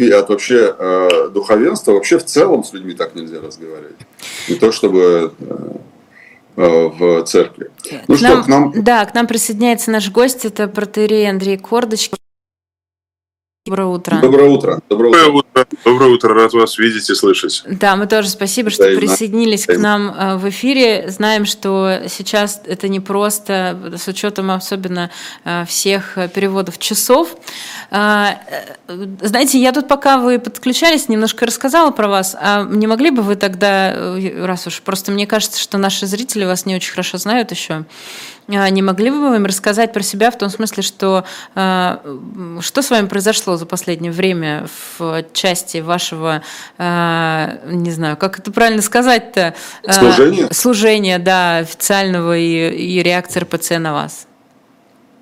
от вообще э, духовенства, вообще в целом с людьми так нельзя разговаривать. Не то чтобы э, э в церкви. Ну к что, нам, к нам... Да, к нам присоединяется наш гость, это протерей Андрей Кордочкин. Доброе утро. Доброе утро. Доброе утро. Доброе утро. Рад вас видеть и слышать. Да, мы тоже спасибо, что да, присоединились да. к нам э, в эфире. Знаем, что сейчас это не просто, с учетом особенно э, всех переводов часов. Э, знаете, я тут пока вы подключались, немножко рассказала про вас. А не могли бы вы тогда, раз уж просто мне кажется, что наши зрители вас не очень хорошо знают еще, не могли бы вы им рассказать про себя в том смысле, что а, что с вами произошло за последнее время в части вашего, а, не знаю, как это правильно сказать-то? Служение? Служения, да, официального и, и реакции РПЦ на вас.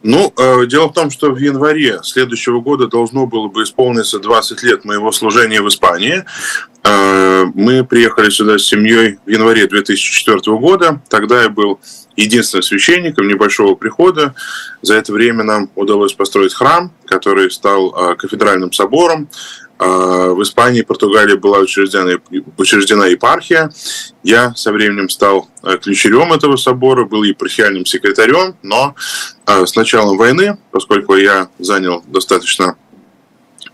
Ну, э, дело в том, что в январе следующего года должно было бы исполниться 20 лет моего служения в Испании. Э, мы приехали сюда с семьей в январе 2004 года. Тогда я был единственным священником небольшого прихода. За это время нам удалось построить храм, который стал э, кафедральным собором. Э, в Испании и Португалии была учреждена, учреждена епархия. Я со временем стал э, ключерем этого собора, был епархиальным секретарем, но с началом войны, поскольку я занял достаточно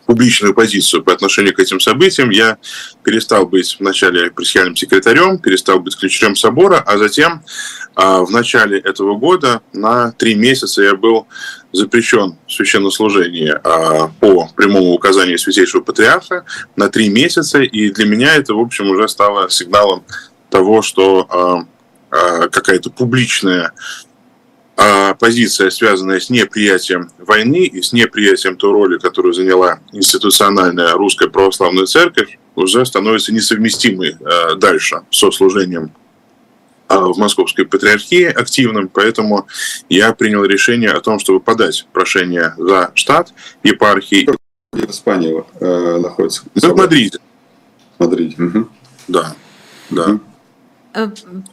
публичную позицию по отношению к этим событиям. Я перестал быть вначале пресс секретарем, перестал быть ключерем собора, а затем а, в начале этого года на три месяца я был запрещен в священнослужении а, по прямому указанию Святейшего Патриарха на три месяца, и для меня это, в общем, уже стало сигналом того, что а, какая-то публичная позиция, связанная с неприятием войны и с неприятием той роли, которую заняла институциональная русская православная церковь, уже становится несовместимой э, дальше со служением э, в Московской патриархии активным, поэтому я принял решение о том, чтобы подать прошение за штат епархии. Где в Испании э, находится? в Мадриде. В Мадриде. Угу. Да, да. Угу.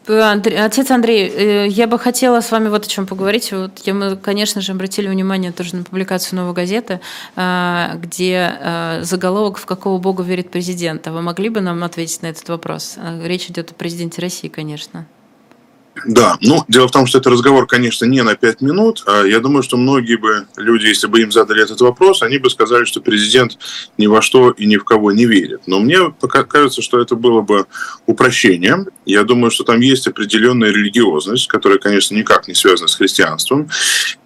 Отец Андрей, э, я бы хотела с вами вот о чем поговорить. Вот мы, конечно же, обратили внимание тоже на публикацию «Новой газеты», а, где заголовок «В какого бога верит президент?». А вы могли бы нам ответить на этот вопрос? Речь идет о президенте России, конечно. Да, ну, дело в том, что это разговор, конечно, не на пять минут. А я думаю, что многие бы люди, если бы им задали этот вопрос, они бы сказали, что президент ни во что и ни в кого не верит. Но мне кажется, что это было бы упрощением. Я думаю, что там есть определенная религиозность, которая, конечно, никак не связана с христианством.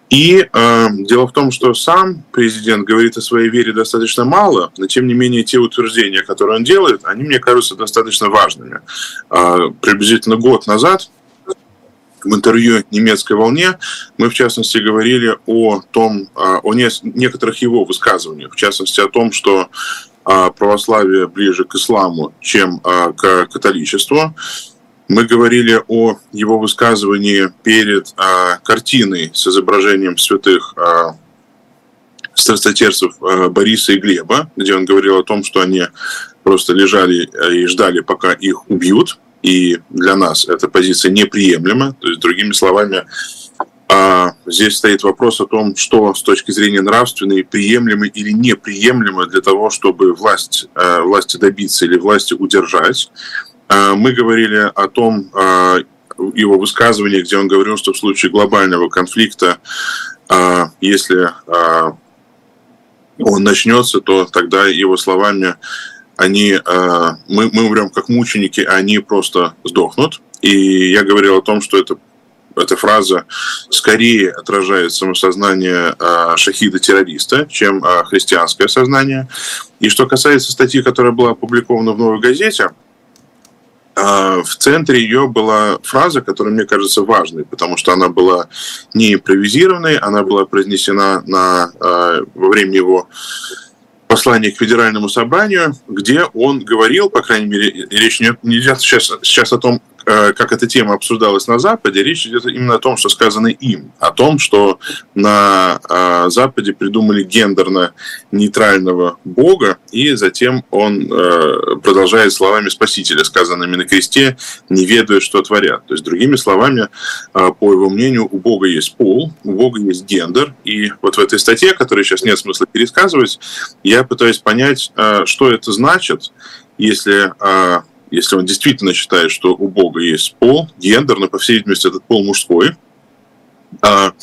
И э, дело в том, что сам президент говорит о своей вере достаточно мало, но тем не менее те утверждения, которые он делает, они мне кажутся достаточно важными. Э, приблизительно год назад в интервью немецкой волне мы, в частности, говорили о том, а, о некоторых его высказываниях, в частности, о том, что а, православие ближе к исламу, чем а, к католичеству. Мы говорили о его высказывании перед картиной с изображением святых страстотерцев Бориса и Глеба, где он говорил о том, что они просто лежали и ждали, пока их убьют и для нас эта позиция неприемлема. То есть, другими словами, а, здесь стоит вопрос о том, что с точки зрения нравственной приемлемо или неприемлемо для того, чтобы власть, а, власти добиться или власти удержать. А, мы говорили о том, его высказывании, где он говорил, что в случае глобального конфликта, если он начнется, то тогда его словами они, э, мы, мы умрем как мученики, а они просто сдохнут. И я говорил о том, что это эта фраза скорее отражает самосознание э, шахида-террориста, чем э, христианское сознание. И что касается статьи, которая была опубликована в «Новой газете», в центре ее была фраза, которая мне кажется важной, потому что она была не импровизированной, она была произнесена на, во время его послание к федеральному собранию, где он говорил, по крайней мере, речь не, не идет сейчас, сейчас о том, как эта тема обсуждалась на Западе, речь идет именно о том, что сказано им, о том, что на э, Западе придумали гендерно-нейтрального Бога, и затем он продолжает словами Спасителя, сказанными на кресте, не ведая, что творят. То есть, другими словами, по его мнению, у Бога есть пол, у Бога есть гендер, и вот в этой статье, которую сейчас нет смысла пересказывать, я пытаюсь понять, что это значит, если если он действительно считает, что у Бога есть пол, гендер, но, по всей видимости, этот пол мужской. А,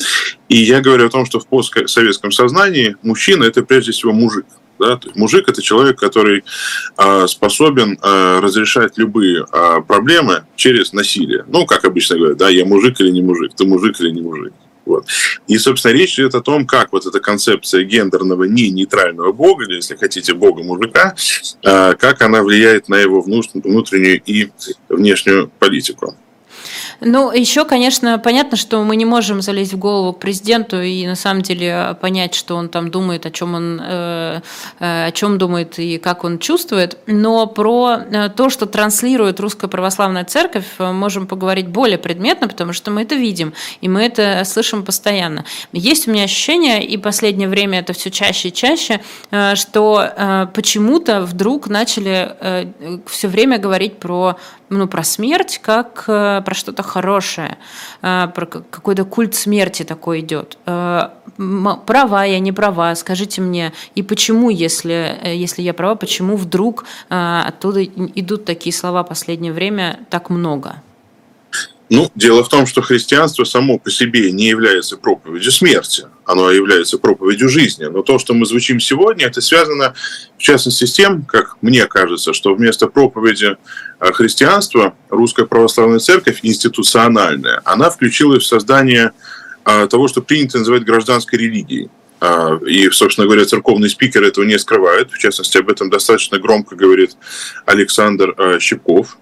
и я говорю о том, что в постсоветском сознании мужчина – это прежде всего мужик. Да? То есть мужик – это человек, который а, способен а, разрешать любые проблемы через насилие. Ну, как обычно говорят, да, я мужик или не мужик, ты мужик или не мужик. Вот. И, собственно, речь идет о том, как вот эта концепция гендерного не нейтрального бога, или, если хотите, бога-мужика, а, как она влияет на его внутреннюю и внешнюю политику. Ну, еще, конечно, понятно, что мы не можем залезть в голову к президенту и на самом деле понять, что он там думает, о чем он, э, э, о чем думает и как он чувствует. Но про э, то, что транслирует Русская Православная Церковь, можем поговорить более предметно, потому что мы это видим и мы это слышим постоянно. Есть у меня ощущение, и последнее время это все чаще и чаще, что почему-то вдруг начали все время говорить про ну, про смерть как э, про что-то хорошее, э, про какой-то культ смерти такой идет. Э, права я, не права, скажите мне, и почему, если, если я права, почему вдруг оттуда идут такие слова в последнее время так много? Ну, дело в том, что христианство само по себе не является проповедью смерти, оно является проповедью жизни. Но то, что мы звучим сегодня, это связано, в частности, с тем, как мне кажется, что вместо проповеди христианства Русская Православная Церковь институциональная, она включила в создание а, того, что принято называть гражданской религией. А, и, собственно говоря, церковный спикер этого не скрывает. В частности, об этом достаточно громко говорит Александр а, Щепков,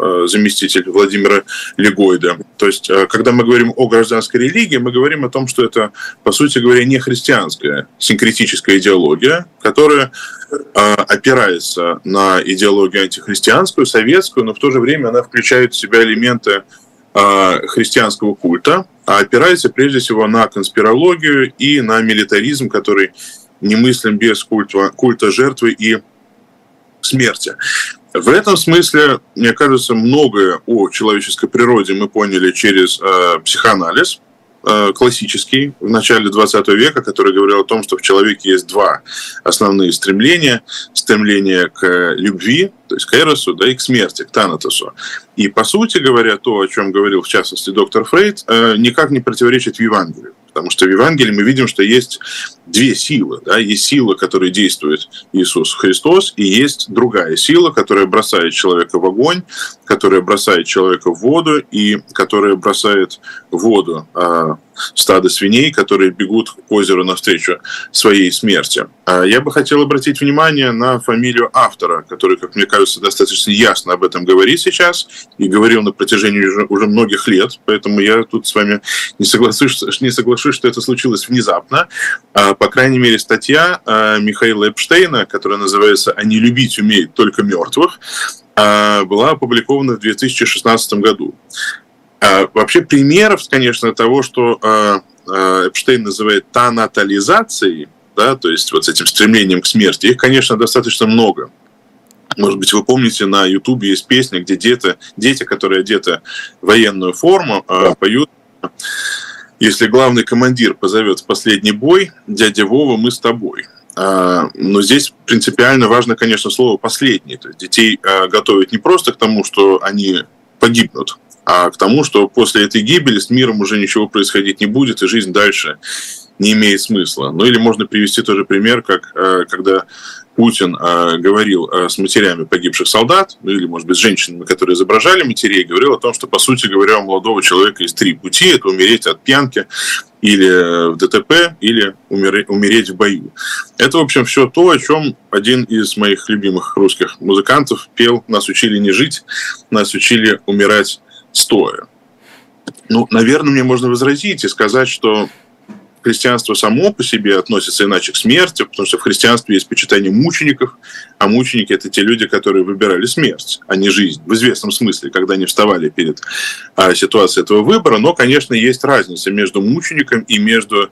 Э, заместитель Владимира Легойда. То есть, когда мы говорим о гражданской религии, мы говорим о том, что это, по сути говоря, не христианская синкретическая идеология, которая опирается на идеологию антихристианскую, советскую, но в то же время она включает в себя элементы христианского культа, а опирается прежде всего на конспирологию и на милитаризм, который немыслим без культа, культа жертвы и смерти. В этом смысле, мне кажется, многое о человеческой природе мы поняли через э, психоанализ классический в начале 20 века, который говорил о том, что в человеке есть два основные стремления. Стремление к любви, то есть к эросу, да, и к смерти, к танатосу. И, по сути говоря, то, о чем говорил, в частности, доктор Фрейд, э, никак не противоречит Евангелию. Потому что в Евангелии мы видим, что есть две силы. Да? Есть сила, которой действует Иисус Христос, и есть другая сила, которая бросает человека в огонь, которая бросает человека в воду, и которая бросает воду а, стадо свиней, которые бегут к озеру навстречу своей смерти. А я бы хотел обратить внимание на фамилию автора, который, как мне кажется, достаточно ясно об этом говорит сейчас и говорил на протяжении уже, уже многих лет, поэтому я тут с вами не соглашусь, не соглашусь, что это случилось внезапно. А, по крайней мере, статья а, Михаила Эпштейна, которая называется «Они любить умеют только мертвых», была опубликована в 2016 году. А, вообще примеров, конечно, того, что а, а, Эпштейн называет танатализацией, да, то есть вот с этим стремлением к смерти, их, конечно, достаточно много. Может быть, вы помните, на Ютубе есть песня, где дети, дети, которые одеты в военную форму, поют «Если главный командир позовет в последний бой, дядя Вова, мы с тобой». Но здесь принципиально важно, конечно, слово «последний». То есть детей готовят не просто к тому, что они погибнут, а к тому, что после этой гибели с миром уже ничего происходить не будет, и жизнь дальше не имеет смысла. Ну или можно привести тоже пример, как э, когда Путин э, говорил э, с матерями погибших солдат, ну или, может быть, с женщинами, которые изображали матерей, говорил о том, что, по сути говоря, у молодого человека есть три пути. Это умереть от пьянки, или в ДТП, или умереть в бою. Это, в общем, все то, о чем один из моих любимых русских музыкантов пел «Нас учили не жить, нас учили умирать стоя. Ну, наверное, мне можно возразить и сказать, что христианство само по себе относится иначе к смерти, потому что в христианстве есть почитание мучеников, а мученики – это те люди, которые выбирали смерть, а не жизнь, в известном смысле, когда они вставали перед а, ситуацией этого выбора. Но, конечно, есть разница между мучеником и между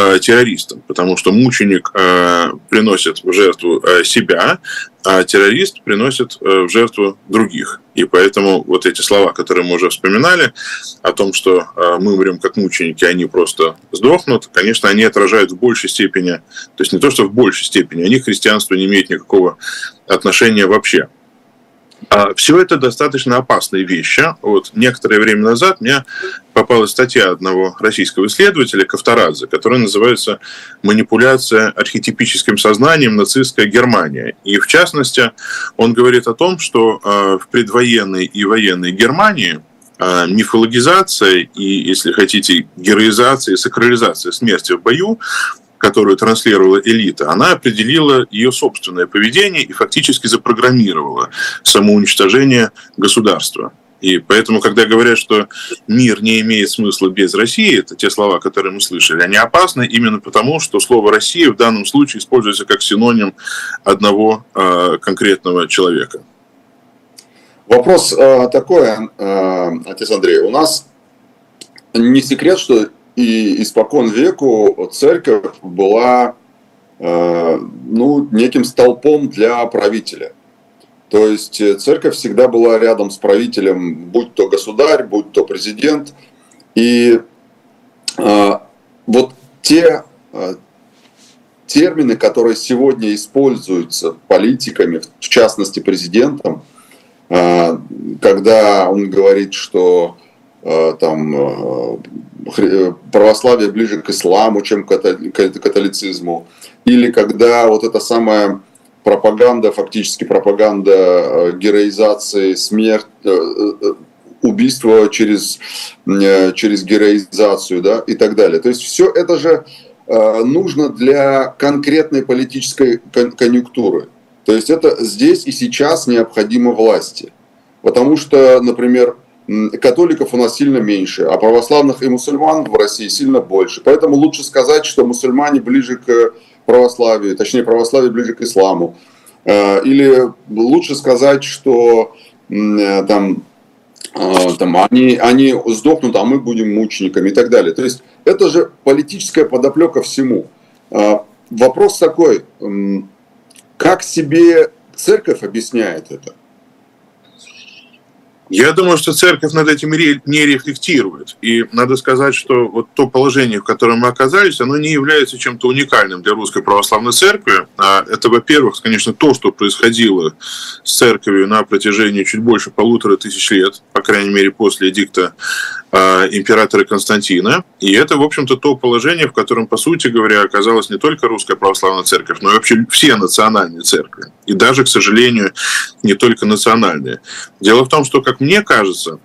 Э, террористом, потому что мученик э, приносит в жертву э, себя, а террорист приносит в жертву других. И поэтому вот эти слова, которые мы уже вспоминали, о том, что мы умрем как мученики, они просто сдохнут, конечно, они отражают в большей степени, то есть не то, что в большей степени, они к христианству не имеют никакого отношения вообще. А все это достаточно опасные вещи. Вот некоторое время назад мне попалась статья одного российского исследователя Ковторадзе, которая называется «Манипуляция архетипическим сознанием. Нацистская Германия». И в частности, он говорит о том, что а, в предвоенной и военной Германии а, мифологизация и, если хотите, героизация и сакрализация смерти в бою которую транслировала элита, она определила ее собственное поведение и фактически запрограммировала самоуничтожение государства. И поэтому, когда говорят, что мир не имеет смысла без России, это те слова, которые мы слышали, они опасны именно потому, что слово «Россия» в данном случае используется как синоним одного э, конкретного человека. Вопрос э, такой, э, отец Андрей. У нас не секрет, что и испокон веку церковь была э, ну, неким столпом для правителя. То есть э, церковь всегда была рядом с правителем, будь то государь, будь то президент. И э, вот те э, термины, которые сегодня используются политиками, в частности президентом, э, когда он говорит, что там э, Э, православие ближе к исламу, чем к католицизму, или когда вот эта самая пропаганда, фактически пропаганда э, героизации, смерть, э, убийство через, через героизацию да, и так далее. То есть все это же нужно для конкретной политической конъюнктуры. То есть это здесь и сейчас необходимо власти. Потому что, например, католиков у нас сильно меньше, а православных и мусульман в России сильно больше. Поэтому лучше сказать, что мусульмане ближе к православию, точнее православие ближе к исламу. Э, или лучше сказать, что э, там, э, там они, они сдохнут, а мы будем мучениками и так далее. То есть это же политическая подоплека всему. Вопрос такой, как себе церковь объясняет это? Я думаю, что церковь над этим не рефлектирует. И надо сказать, что вот то положение, в котором мы оказались, оно не является чем-то уникальным для Русской Православной Церкви. А это, во-первых, конечно, то, что происходило с церковью на протяжении чуть больше полутора тысяч лет, по крайней мере, после эдикта императора Константина. И это, в общем-то, то положение, в котором, по сути говоря, оказалась не только Русская Православная Церковь, но и вообще все национальные церкви. И даже, к сожалению, не только национальные. Дело в том, что, как мне кажется,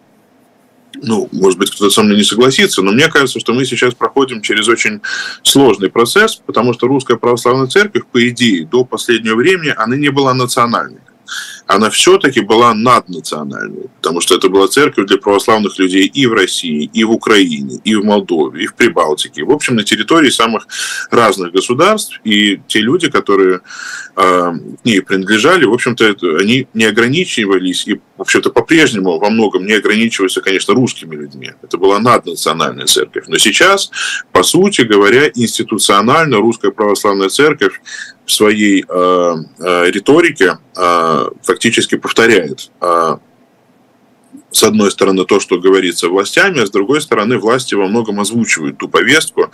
ну, может быть, кто-то со мной не согласится, но мне кажется, что мы сейчас проходим через очень сложный процесс, потому что Русская Православная Церковь, по идее, до последнего времени, она не была национальной она все-таки была наднациональной, потому что это была церковь для православных людей и в России, и в Украине, и в Молдове, и в Прибалтике. В общем, на территории самых разных государств. И те люди, которые э, к ней принадлежали, в общем-то, они не ограничивались и, в общем-то, по-прежнему во многом не ограничиваются, конечно, русскими людьми. Это была наднациональная церковь. Но сейчас, по сути говоря, институционально русская православная церковь своей э, э, риторике э, фактически повторяет э, с одной стороны, то, что говорится властями, а с другой стороны, власти во многом озвучивают ту повестку,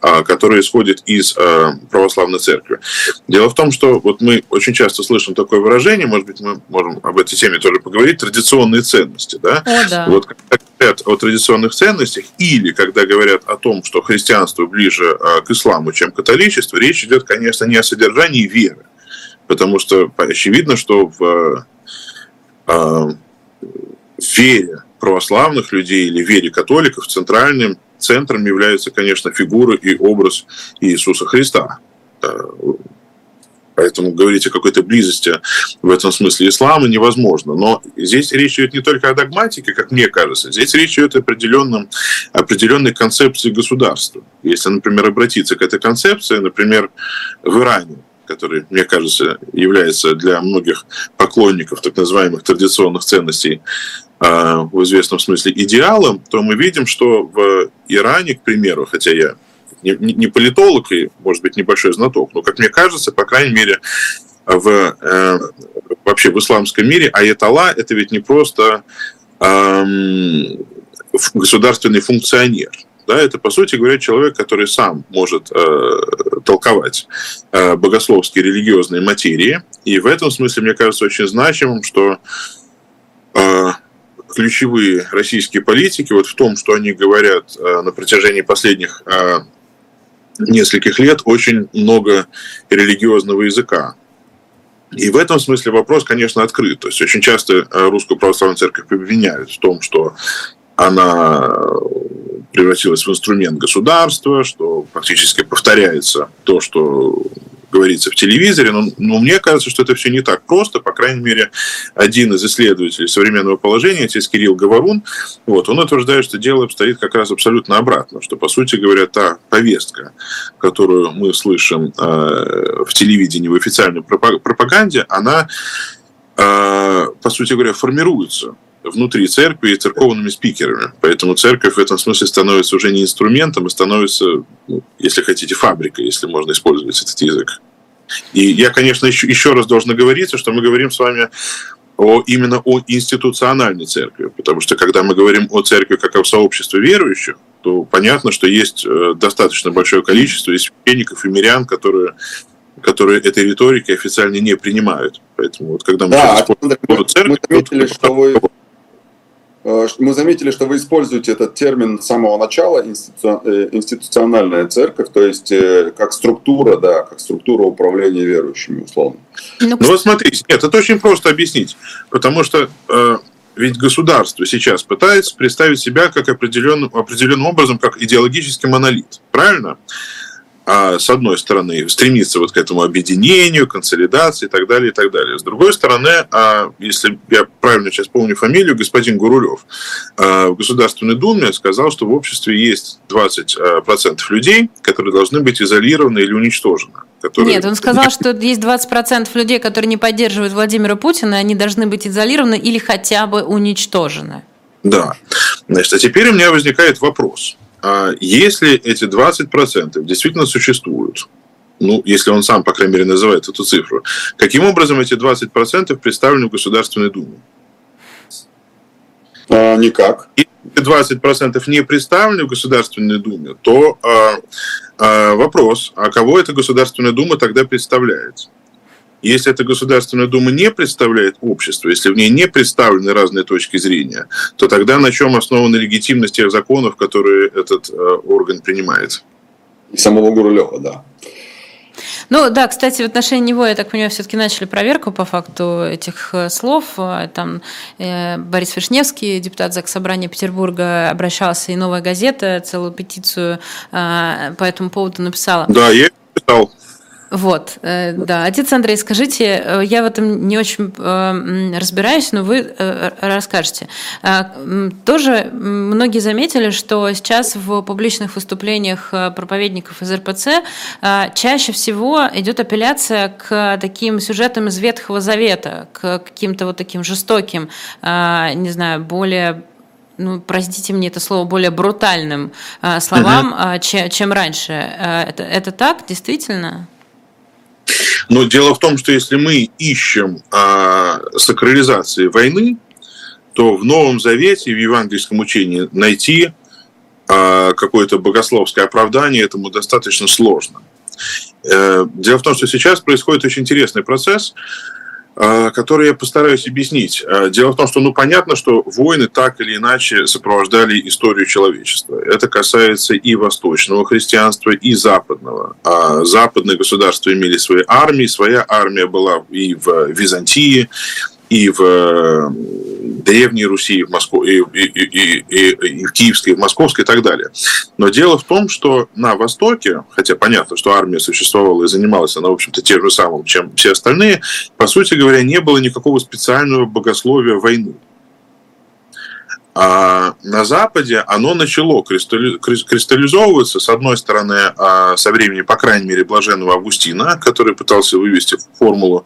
а, которая исходит из а, православной церкви. Дело в том, что вот мы очень часто слышим такое выражение, может быть, мы можем об этой теме тоже поговорить, традиционные ценности. Да? О, да. Вот когда говорят о традиционных ценностях или когда говорят о том, что христианство ближе а, к исламу, чем католичеству, речь идет, конечно, не о содержании веры, потому что очевидно, что в вере православных людей или вере католиков центральным центром является, конечно, фигура и образ Иисуса Христа. Э, Поэтому говорить о какой-то близости в этом смысле ислама невозможно. Но здесь речь идет не только о догматике, как мне кажется. Здесь речь идет о определенном, определенной концепции государства. Если, например, обратиться к этой концепции, например, в Иране, который, мне кажется, является для многих поклонников так называемых традиционных ценностей в известном смысле идеалом, то мы видим, что в Иране, к примеру, хотя я не, не политолог и, может быть, небольшой знаток, но, как мне кажется, по крайней мере, в, э, вообще в исламском мире аятолла – это ведь не просто э, государственный функционер. Да, это, по сути говоря, человек, который сам может э, толковать э, богословские религиозные материи. И в этом смысле, мне кажется, очень значимым, что э, ключевые российские политики вот в том, что они говорят э, на протяжении последних э, нескольких лет, очень много религиозного языка. И в этом смысле вопрос, конечно, открыт. То есть очень часто э, русскую православную церковь обвиняют в том, что она превратилась в инструмент государства, что фактически повторяется то, что говорится в телевизоре, но, но мне кажется, что это все не так просто. По крайней мере, один из исследователей современного положения, отец Кирилл Говорун, вот, он утверждает, что дело обстоит как раз абсолютно обратно, что, по сути говоря, та повестка, которую мы слышим э, в телевидении, в официальной пропаганде, она, э, по сути говоря, формируется внутри церкви и церковными спикерами. Поэтому церковь в этом смысле становится уже не инструментом, а становится, ну, если хотите, фабрикой, если можно использовать этот язык. И я, конечно, еще, еще раз должен говориться, что мы говорим с вами о, именно о институциональной церкви, потому что когда мы говорим о церкви как о сообществе верующих, то понятно, что есть э, достаточно большое количество и священников, и мирян, которые которые этой риторики официально не принимают. Поэтому вот когда мы да, мы, церковь, мы заметили, то, что вы мы заметили, что вы используете этот термин с самого начала, э, институциональная церковь, то есть э, как структура, да, как структура управления верующими, условно. Ну, ну вот смотрите, нет, это очень просто объяснить, потому что э, ведь государство сейчас пытается представить себя как определенным, определенным образом, как идеологический монолит, правильно? а, с одной стороны, стремиться вот к этому объединению, консолидации и так далее, и так далее. С другой стороны, а, если я правильно сейчас помню фамилию, господин Гурулев а, в Государственной Думе сказал, что в обществе есть 20% людей, которые должны быть изолированы или уничтожены. Которые... Нет, он сказал, что есть 20% людей, которые не поддерживают Владимира Путина, и они должны быть изолированы или хотя бы уничтожены. Да. Значит, а теперь у меня возникает вопрос – а если эти 20% действительно существуют, ну, если он сам, по крайней мере, называет эту цифру, каким образом эти 20% представлены в Государственной Думе? А, никак. Если 20% не представлены в Государственной Думе, то а, а, вопрос, а кого эта Государственная Дума тогда представляет? Если эта Государственная Дума не представляет общество, если в ней не представлены разные точки зрения, то тогда на чем основана легитимность тех законов, которые этот э, орган принимает? И самого Гурулева, да. Ну да, кстати, в отношении него, я так понимаю, все-таки начали проверку по факту этих э, слов. Э, там Борис Вишневский, депутат Заксобрания Петербурга, обращался, и «Новая газета» целую петицию по этому поводу написала. Да, я читал. Вот, э, да. Отец Андрей, скажите, э, я в этом не очень э, разбираюсь, но вы расскажете. Тоже многие заметили, что сейчас в публичных выступлениях проповедников из РПЦ чаще всего идет апелляция к таким сюжетам из Ветхого Завета, к каким-то вот таким жестоким, не знаю, более ну, простите мне это слово, более брутальным словам, uh-huh. чем, чем раньше. Это, это так, действительно? Но дело в том, что если мы ищем а, сакрализации войны, то в Новом Завете, в евангельском учении найти а, какое-то богословское оправдание этому достаточно сложно. Э, дело в том, что сейчас происходит очень интересный процесс – а, который я постараюсь объяснить. А, дело в том, что ну, понятно, что войны так или иначе сопровождали историю человечества. Это касается и восточного христианства, и западного. А западные государства имели свои армии, своя армия была и в Византии, и в Древней Руси, в Москву, и, и, и, и, и в Киевской, и в Московской и так далее. Но дело в том, что на Востоке, хотя понятно, что армия существовала и занималась она, в общем-то, тем же самым, чем все остальные, по сути говоря, не было никакого специального богословия войны. А на Западе оно начало кристаллизовываться, с одной стороны, а, со времени, по крайней мере, блаженного Августина, который пытался вывести формулу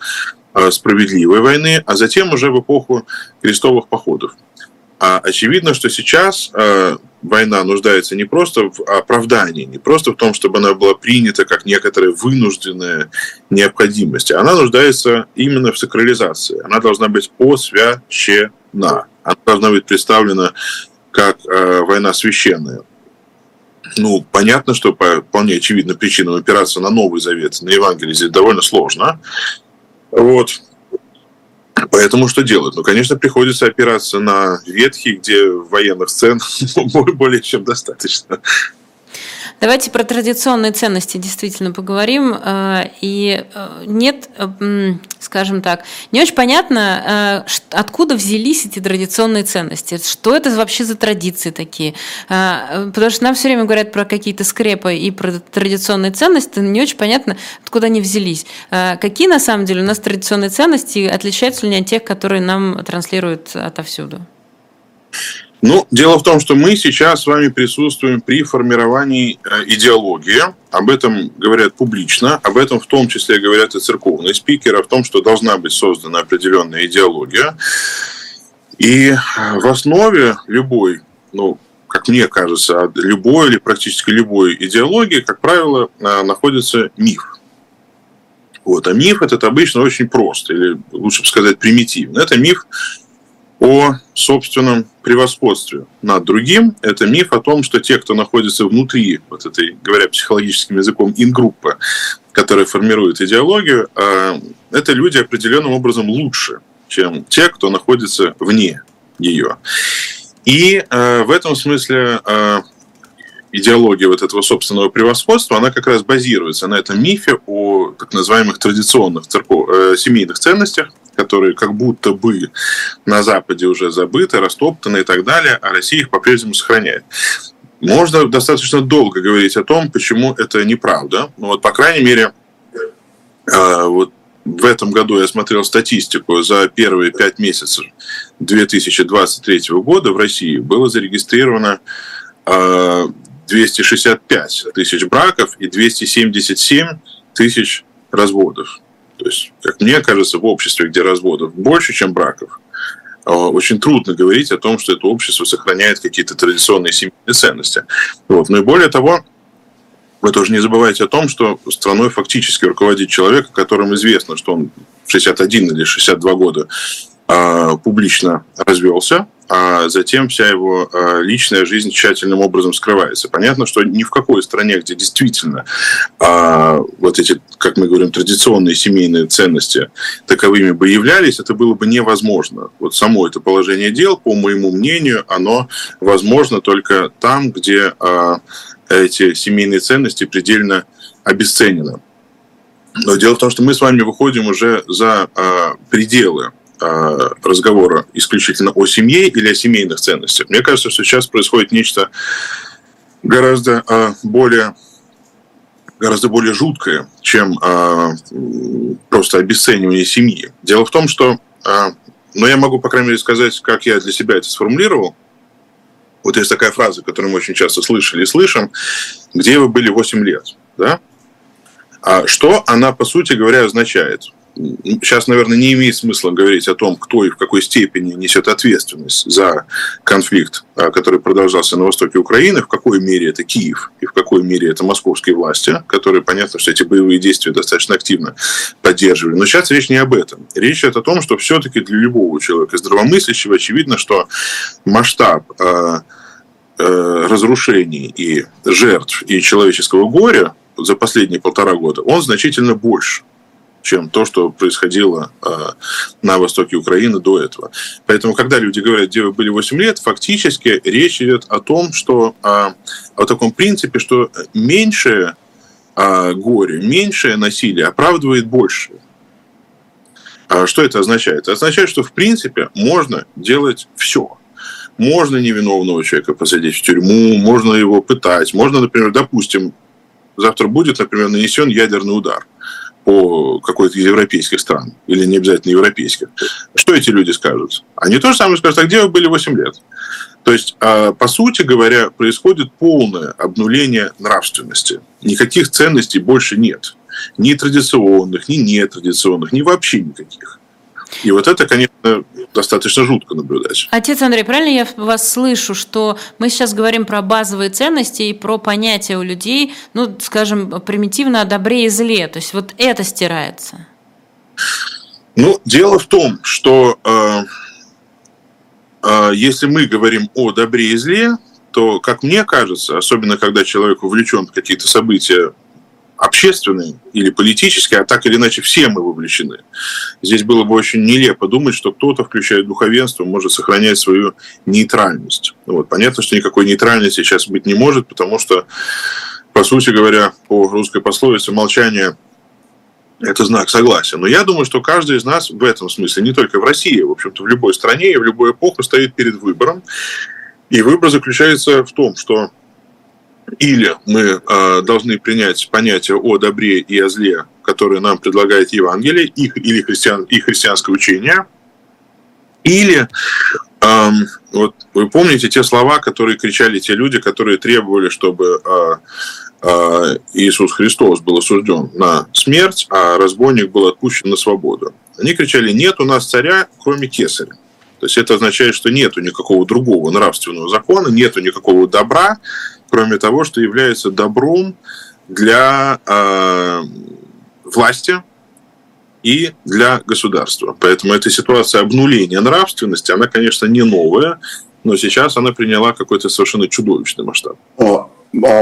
справедливой войны, а затем уже в эпоху крестовых походов. А очевидно, что сейчас э, война нуждается не просто в оправдании, не просто в том, чтобы она была принята как некоторая вынужденная необходимость, она нуждается именно в сакрализации. Она должна быть посвящена. Она должна быть представлена как э, война священная. Ну, понятно, что по вполне очевидным причинам опираться на Новый Завет, на Евангелие здесь довольно сложно. Вот. Поэтому что делать? Ну, конечно, приходится опираться на ветхий, где военных сцен более чем достаточно. Давайте про традиционные ценности действительно поговорим. Э, и э, нет, э, скажем так, не очень понятно, откуда взялись эти традиционные ценности. Что это вообще за традиции такие? Потому что нам все время говорят про какие-то скрепы и про традиционные ценности, но не очень понятно, откуда они взялись. Какие на самом деле у нас традиционные ценности, отличаются ли они от тех, которые нам транслируют отовсюду? Ну, дело в том, что мы сейчас с вами присутствуем при формировании э, идеологии. Об этом говорят публично, об этом в том числе говорят и церковные спикеры, о том, что должна быть создана определенная идеология. И в основе любой, ну, как мне кажется, любой или практически любой идеологии, как правило, э, находится миф. Вот. А миф этот обычно очень прост, или лучше сказать примитивно. Это миф о собственном превосходстве над другим. Это миф о том, что те, кто находится внутри вот этой, говоря психологическим языком, ингруппы, которая формирует идеологию, а, это люди определенным образом лучше, чем те, кто находится вне ее. И а, в этом смысле а, идеология вот этого собственного превосходства, она как раз базируется на этом мифе о так называемых традиционных церков, э, семейных ценностях, которые как будто бы на Западе уже забыты, растоптаны и так далее, а Россия их по-прежнему сохраняет. Можно достаточно долго говорить о том, почему это неправда. Ну, вот, по крайней мере, э, вот в этом году я смотрел статистику за первые пять месяцев 2023 года в России было зарегистрировано 265 э, тысяч браков и 277 тысяч разводов. То есть, как мне кажется, в обществе, где разводов больше, чем браков, э, очень трудно говорить о том, что это общество сохраняет какие-то традиционные семейные ценности. Вот. Но и более того, вы тоже не забывайте о том, что страной фактически руководит человек, которому известно, что он 61 или 62 года а, публично развелся, а затем вся его а, личная жизнь тщательным образом скрывается. Понятно, что ни в какой стране, где действительно а, вот эти, как мы говорим, традиционные семейные ценности таковыми бы являлись, это было бы невозможно. Вот само это положение дел, по моему мнению, оно возможно только там, где эти семейные ценности предельно обесценены. Но дело в том, что мы с вами выходим уже за пределы Э, разговора исключительно о семье или о семейных ценностях. Мне кажется, что сейчас происходит нечто гораздо э, более гораздо более жуткое, чем э, просто обесценивание семьи. Дело в том, что, ну, я могу, по крайней мере, сказать, как я для себя это сформулировал. Вот есть такая фраза, которую мы очень часто слышали и слышим, где вы были 8 лет, да? А что она, по сути говоря, означает? Сейчас, наверное, не имеет смысла говорить о том, кто и в какой степени несет ответственность за конфликт, а, который продолжался на востоке Украины, в какой мере это Киев и в какой мере это московские власти, которые, понятно, что эти боевые действия достаточно активно поддерживали. Но сейчас речь не об этом. Речь идет о том, что все-таки для любого человека здравомыслящего очевидно, что масштаб а, а, разрушений и жертв и человеческого горя за последние полтора года, он значительно больше чем то, что происходило э, на востоке Украины до этого. Поэтому, когда люди говорят, где вы были 8 лет, фактически речь идет о том, что э, о таком принципе, что меньшее э, горе, меньшее насилие оправдывает большее. А что это означает? Это означает, что в принципе можно делать все. Можно невиновного человека посадить в тюрьму, можно его пытать, можно, например, допустим, завтра будет, например, нанесен ядерный удар по какой-то из европейских стран, или не обязательно европейских, что эти люди скажут? Они то же самое скажут, а где вы были 8 лет? То есть, а, по сути говоря, происходит полное обнуление нравственности. Никаких ценностей больше нет. Ни традиционных, ни нетрадиционных, ни вообще никаких. И вот это, конечно, достаточно жутко наблюдать. Отец Андрей, правильно я вас слышу, что мы сейчас говорим про базовые ценности и про понятия у людей, ну, скажем, примитивно о добре и зле. То есть вот это стирается. Ну, дело в том, что э, э, если мы говорим о добре и зле, то, как мне кажется, особенно когда человек увлечен в какие-то события общественные или политические, а так или иначе все мы вовлечены. Здесь было бы очень нелепо думать, что кто-то, включая духовенство, может сохранять свою нейтральность. Вот. Понятно, что никакой нейтральности сейчас быть не может, потому что, по сути говоря, по русской пословице, молчание это знак согласия. Но я думаю, что каждый из нас в этом смысле, не только в России, в общем-то, в любой стране и в любой эпоху стоит перед выбором. И выбор заключается в том, что или мы э, должны принять понятие о добре и о зле, которое нам предлагает Евангелие, их, или христиан, и христианское учение, или э, вот вы помните те слова, которые кричали те люди, которые требовали, чтобы э, э, Иисус Христос был осужден на смерть, а разбойник был отпущен на свободу. Они кричали, нет у нас царя, кроме кесаря. То есть это означает, что нету никакого другого нравственного закона, нету никакого добра, кроме того, что является добром для э, власти и для государства. Поэтому эта ситуация обнуления нравственности, она, конечно, не новая, но сейчас она приняла какой-то совершенно чудовищный масштаб. А,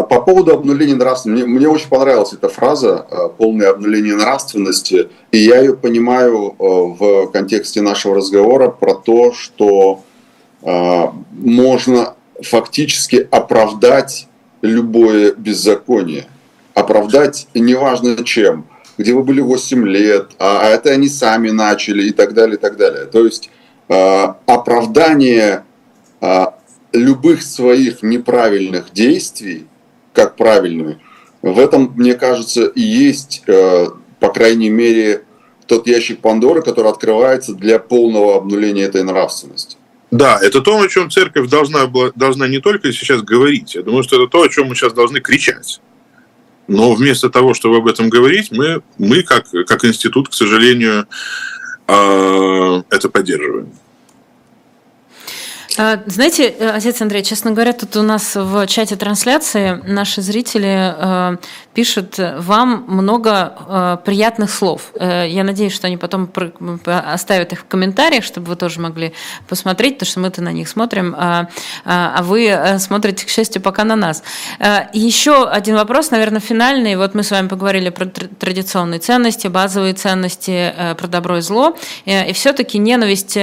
по поводу обнуления нравственности, мне, мне очень понравилась эта фраза а, «полное обнуление нравственности», и я ее понимаю а, в контексте нашего разговора про то, что можно фактически оправдать любое беззаконие. Оправдать неважно чем. Где вы были 8 лет, а, а это они сами начали и так далее, и так далее. То есть э, оправдание э, любых своих неправильных действий, как правильными, в этом, мне кажется, и есть, э, по крайней мере, тот ящик Пандоры, который открывается для полного обнуления этой нравственности. Да, это то, о чем церковь должна, была, должна не только сейчас говорить, я думаю, что это то, о чем мы сейчас должны кричать. Но вместо того, чтобы об этом говорить, мы, мы как, как институт, к сожалению, э, это поддерживаем. А, знаете, э, отец Андрей, честно говоря, тут у нас в чате трансляции наши зрители э, пишут вам много э, приятных слов. Я надеюсь, что они потом оставят их в комментариях, чтобы вы тоже могли посмотреть, потому что мы-то на них смотрим, а, а, а вы смотрите, к счастью, пока на нас. Еще один вопрос, наверное, финальный. Вот мы с вами поговорили про традиционные ценности, базовые ценности, про добро и зло. И все-таки ненависть,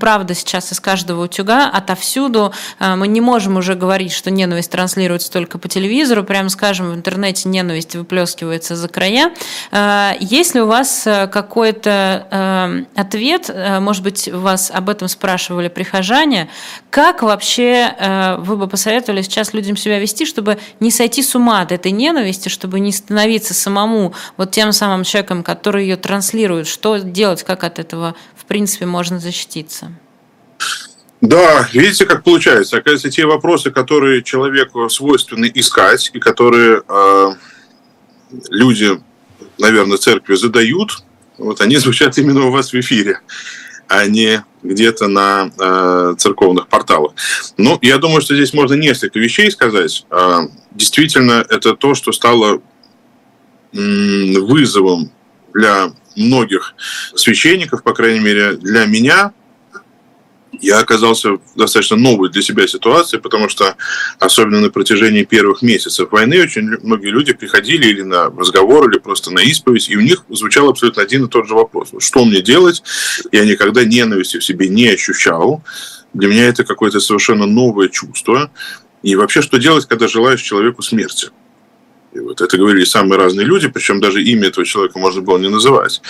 правда, сейчас из каждого утюга да, отовсюду. А, мы не можем уже говорить, что ненависть транслируется только по телевизору, прямо скажем, в интернете ненависть выплескивается за края. А, есть ли у вас э, какой-то э, ответ, э, может быть, вас об этом спрашивали прихожане, как вообще вы бы посоветовали сейчас людям себя вести, чтобы не сойти с ума от этой ненависти, чтобы не становиться самому вот тем самым человеком, который ее транслирует, что делать, как от этого, в принципе, можно защититься? Да, видите, как получается. Оказывается, те вопросы, которые человеку свойственны искать, и которые э, люди, наверное, церкви задают, вот они звучат именно у вас в эфире, а не где-то на э, церковных порталах. Ну, я думаю, что здесь можно несколько вещей сказать. Э, действительно, это то, что стало э, вызовом для многих священников, по крайней мере, для меня, я оказался в достаточно новой для себя ситуации, потому что особенно на протяжении первых месяцев войны очень многие люди приходили или на разговор, или просто на исповедь, и у них звучал абсолютно один и тот же вопрос. Что мне делать? Я никогда ненависти в себе не ощущал. Для меня это какое-то совершенно новое чувство. И вообще, что делать, когда желаешь человеку смерти? И вот это говорили самые разные люди, причем даже имя этого человека можно было не называть.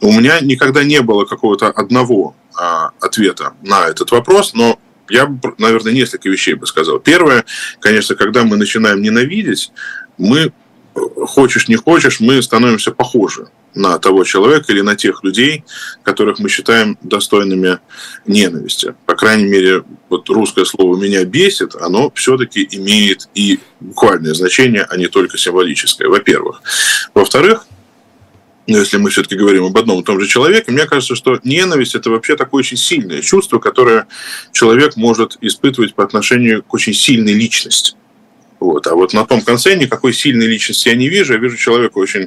У меня никогда не было какого-то одного а, ответа на этот вопрос, но я, наверное, несколько вещей бы сказал. Первое, конечно, когда мы начинаем ненавидеть, мы, хочешь не хочешь, мы становимся похожи на того человека или на тех людей, которых мы считаем достойными ненависти. По крайней мере, вот русское слово «меня бесит», оно все-таки имеет и буквальное значение, а не только символическое, во-первых. Во-вторых, если мы все-таки говорим об одном и том же человеке, мне кажется, что ненависть – это вообще такое очень сильное чувство, которое человек может испытывать по отношению к очень сильной личности. Вот. А вот на том конце никакой сильной личности я не вижу. Я вижу человека очень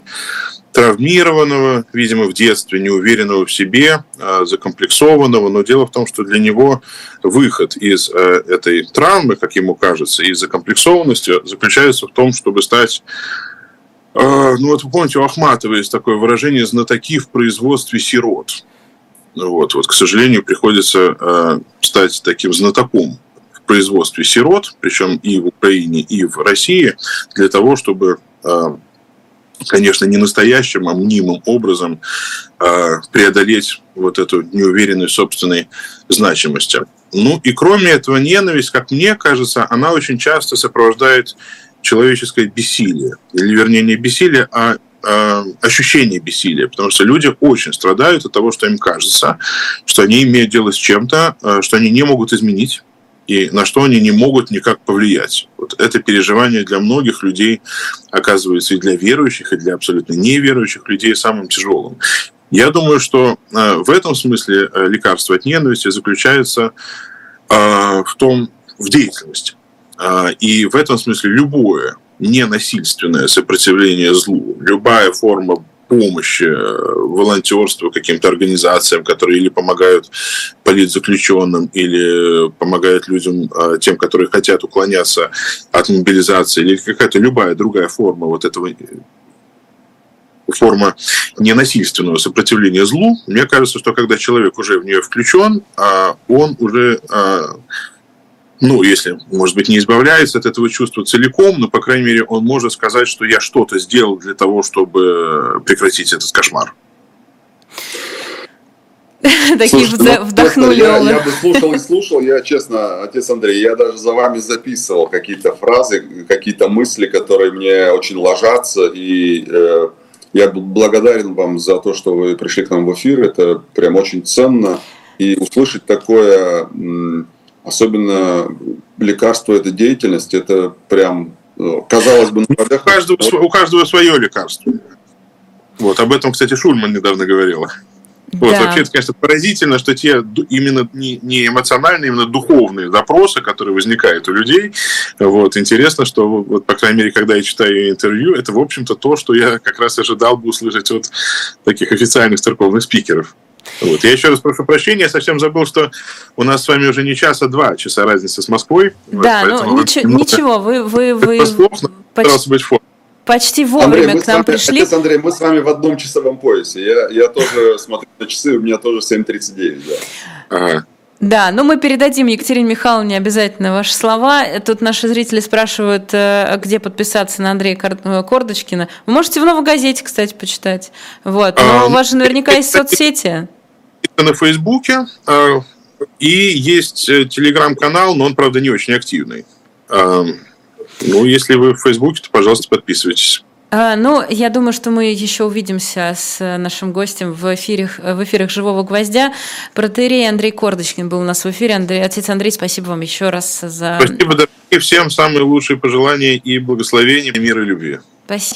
травмированного, видимо, в детстве, неуверенного в себе, а, закомплексованного. Но дело в том, что для него выход из э, этой травмы, как ему кажется, из закомплексованности заключается в том, чтобы стать а, ну вот вы помните, у Ахматова есть такое выражение «знатоки в производстве сирот». Вот, вот, к сожалению, приходится э, стать таким знатоком в производстве сирот, причем и в Украине, и в России, для того, чтобы э, конечно, не настоящим, а мнимым образом э, преодолеть вот эту неуверенность собственной значимости. Ну и кроме этого, ненависть, как мне кажется, она очень часто сопровождает человеческое бессилие. Или, вернее, не бессилие, а ощущение бессилия, потому что люди очень страдают от того, что им кажется, что они имеют дело с чем-то, что они не могут изменить, и на что они не могут никак повлиять. Вот это переживание для многих людей оказывается и для верующих, и для абсолютно неверующих людей самым тяжелым. Я думаю, что э, в этом смысле э, лекарство от ненависти заключается э, в том, в деятельности. И в этом смысле любое ненасильственное сопротивление злу, любая форма помощи, э, волонтерству каким-то организациям, которые или помогают политзаключенным, или помогают людям, э, тем, которые хотят уклоняться от мобилизации, или какая-то любая другая форма вот этого форма ненасильственного сопротивления злу, мне кажется, что когда человек уже в нее включен, а он уже а, ну, если, может быть, не избавляется от этого чувства целиком, но, по крайней мере, он может сказать, что я что-то сделал для того, чтобы прекратить этот кошмар. Такие ну, вдохнули. Я бы слушал и слушал, я честно, отец Андрей, я даже за вами записывал какие-то фразы, какие-то мысли, которые мне очень ложатся, и э, я благодарен вам за то, что вы пришли к нам в эфир, это прям очень ценно, и услышать такое особенно лекарство этой деятельности, это прям, э, казалось бы, у каждого, у каждого свое лекарство. Вот, об этом, кстати, Шульман недавно говорила. Вот, да. вообще, это, конечно, поразительно, что те именно не, не эмоциональные, именно духовные запросы, которые возникают у людей, вот, интересно, что, вот, по крайней мере, когда я читаю интервью, это, в общем-то, то, что я как раз ожидал бы услышать от таких официальных церковных спикеров. Вот. Я еще раз прошу прощения, я совсем забыл, что у нас с вами уже не час, а два часа разницы с Москвой. Да, вот, ну ничего, ничего, вы, вы, вы почти, быть почти вовремя Андрей, к нам вами, пришли. Отец Андрей, мы с вами в одном часовом поясе. Я, я тоже смотрю на часы, у меня тоже 7.39, да. Ага. Да, но мы передадим Екатерине Михайловне обязательно ваши слова. Тут наши зрители спрашивают, э, где подписаться на Андрея э, Кордочкина. Вы можете в новой газете, кстати, почитать. Вот. Но а, у вас же наверняка есть соцсети на Фейсбуке, э, и есть э, телеграм-канал, но он, правда, не очень активный. Э, ну, если вы в Фейсбуке, то, пожалуйста, подписывайтесь. А, ну, я думаю, что мы еще увидимся с нашим гостем в эфирах, в эфирах «Живого гвоздя». Протерей Андрей Кордочкин был у нас в эфире. Андрей, отец Андрей, спасибо вам еще раз за... Спасибо, дорогие. Всем самые лучшие пожелания и благословения, мира и любви. Спасибо.